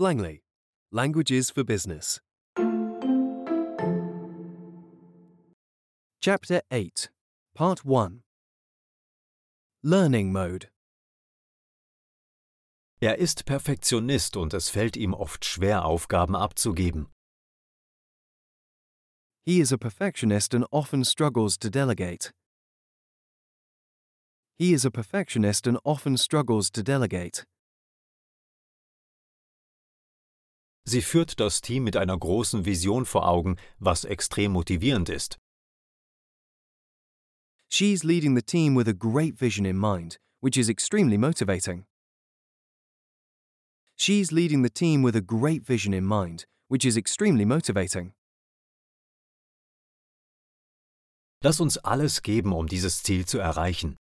Langley, Languages for Business. Chapter 8, Part 1 Learning Mode. Er ist Perfektionist und es fällt ihm oft schwer, Aufgaben abzugeben. He is a perfectionist and often struggles to delegate. He is a perfectionist and often struggles to delegate. Sie führt das Team mit einer großen Vision vor Augen, was extrem motivierend ist. She's leading the team with a great vision in mind, which is extremely motivating. She's leading the team with a great vision in mind, which is extremely motivating. Lass uns alles geben, um dieses Ziel zu erreichen.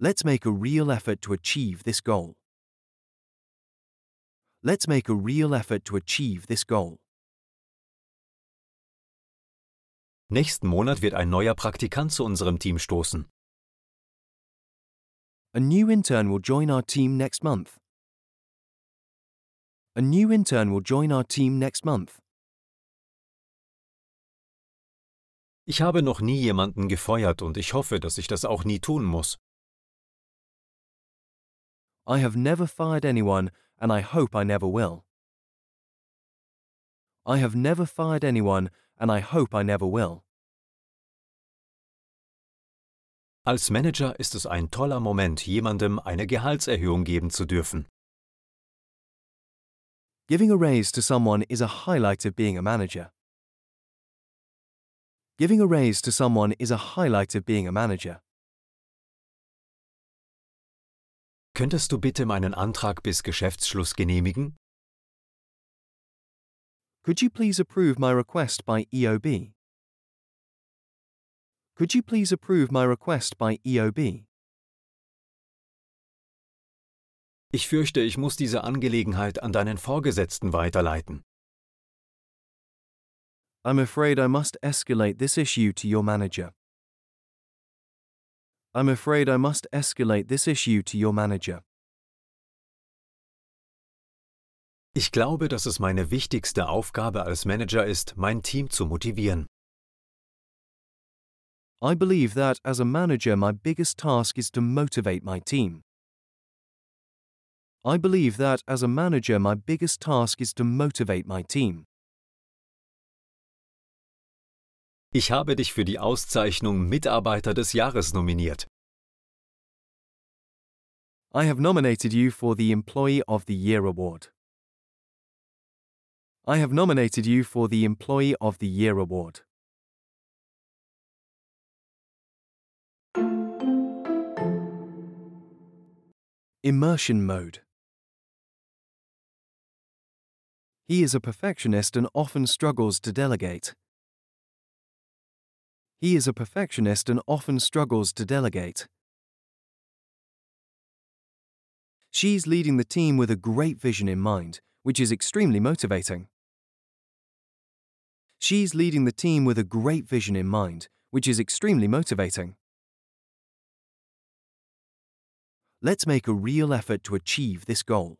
Let's make a real effort to achieve this goal. Let's make a real effort to achieve this goal. Nächsten Monat wird ein neuer Praktikant zu unserem Team stoßen. A new intern will join our team next month. A new intern will join our team next month. Ich habe noch nie jemanden gefeuert und ich hoffe, dass ich das auch nie tun muss. I have never fired anyone, and I hope I never will. I have never fired anyone, and I hope I never will. Als Manager ist es ein toller Moment, jemandem eine Gehaltserhöhung geben zu dürfen. Giving a raise to someone is a highlight of being a manager. Giving a raise to someone is a highlight of being a manager. Könntest du bitte meinen Antrag bis Geschäftsschluss genehmigen? Could you please approve my request by EOB? Could you please approve my request by EOB? Ich fürchte, ich muss diese Angelegenheit an deinen Vorgesetzten weiterleiten. I'm afraid I must escalate this issue to your manager. I'm afraid I must escalate this issue to your manager. Ich glaube, dass es meine wichtigste Aufgabe als Manager ist, mein Team zu motivieren. I believe that as a manager, my biggest task is to motivate my team. I believe that as a manager, my biggest task is to motivate my team. Ich habe dich für die Auszeichnung Mitarbeiter des Jahres nominiert. I have nominated you for the Employee of the Year award. I have nominated you for the Employee of the Year award. Immersion mode. He is a perfectionist and often struggles to delegate. He is a perfectionist and often struggles to delegate. She's leading the team with a great vision in mind, which is extremely motivating. She's leading the team with a great vision in mind, which is extremely motivating. Let's make a real effort to achieve this goal.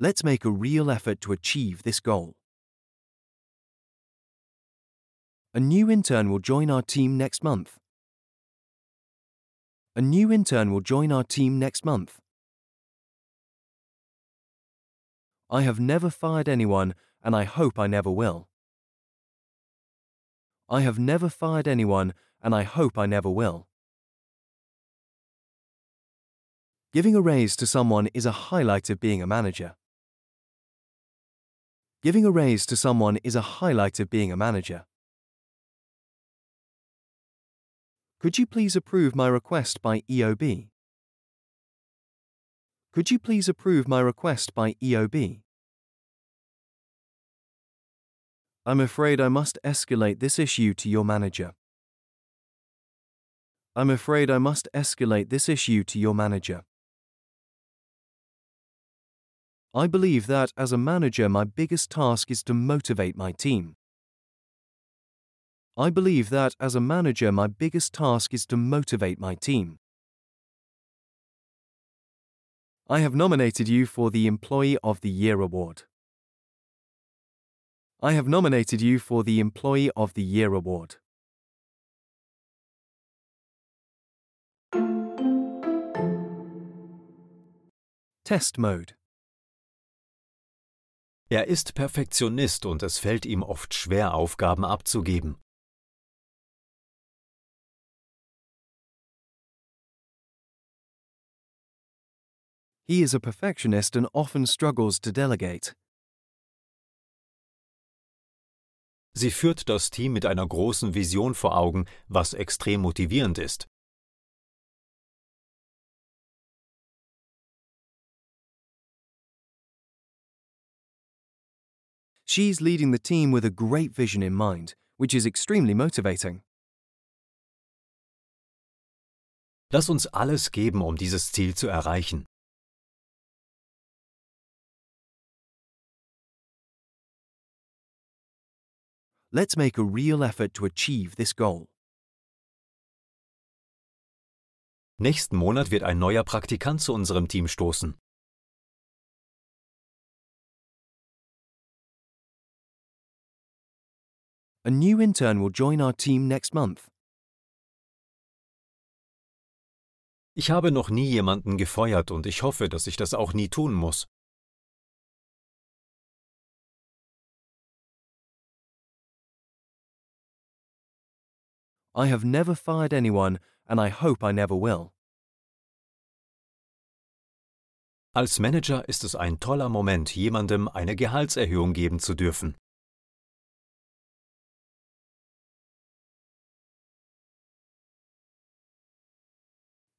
Let's make a real effort to achieve this goal. A new intern will join our team next month. A new intern will join our team next month. I have never fired anyone, and I hope I never will. I have never fired anyone, and I hope I never will. Giving a raise to someone is a highlight of being a manager. Giving a raise to someone is a highlight of being a manager. Could you please approve my request by EOB? Could you please approve my request by EOB? I'm afraid I must escalate this issue to your manager. I'm afraid I must escalate this issue to your manager. I believe that as a manager, my biggest task is to motivate my team. I believe that as a manager, my biggest task is to motivate my team. I have nominated you for the Employee of the Year award. I have nominated you for the Employee of the Year award. Test Mode Er ist Perfektionist und es fällt ihm oft schwer, Aufgaben abzugeben. He is a perfectionist and often struggles to delegate. Sie führt das Team mit einer großen Vision vor Augen, was extrem motivierend ist. She's leading the team with a great vision in mind, which is extremely motivating. Lass uns alles geben, um dieses Ziel zu erreichen. Let's make a real effort to achieve this goal. Nächsten Monat wird ein neuer Praktikant zu unserem Team stoßen. A new intern will join our team next month. Ich habe noch nie jemanden gefeuert und ich hoffe, dass ich das auch nie tun muss. I have never fired anyone, and I hope I never will. Als Manager ist es ein toller Moment, jemandem eine Gehaltserhöhung geben zu dürfen.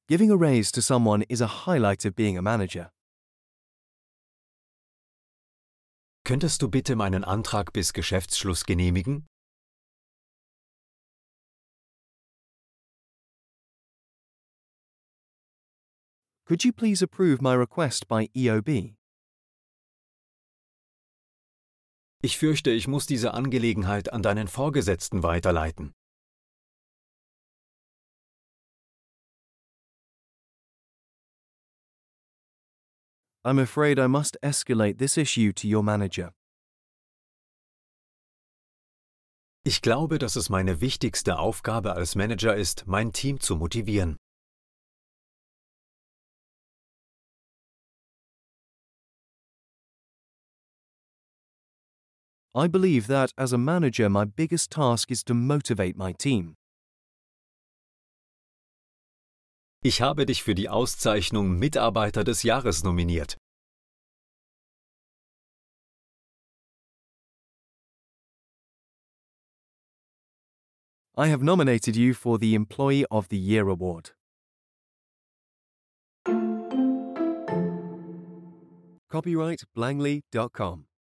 Giving a raise to someone is a highlight of being a manager. Könntest du bitte meinen Antrag bis Geschäftsschluss genehmigen? Could you please approve my request by EOB? Ich fürchte, ich muss diese Angelegenheit an deinen Vorgesetzten weiterleiten. I'm afraid I must escalate this issue to your manager. Ich glaube, dass es meine wichtigste Aufgabe als Manager ist, mein Team zu motivieren. I believe that as a manager, my biggest task is to motivate my team. Ich habe dich für die Auszeichnung Mitarbeiter des Jahres nominiert. I have nominated you for the Employee of the Year award. Copyright Blangley.com.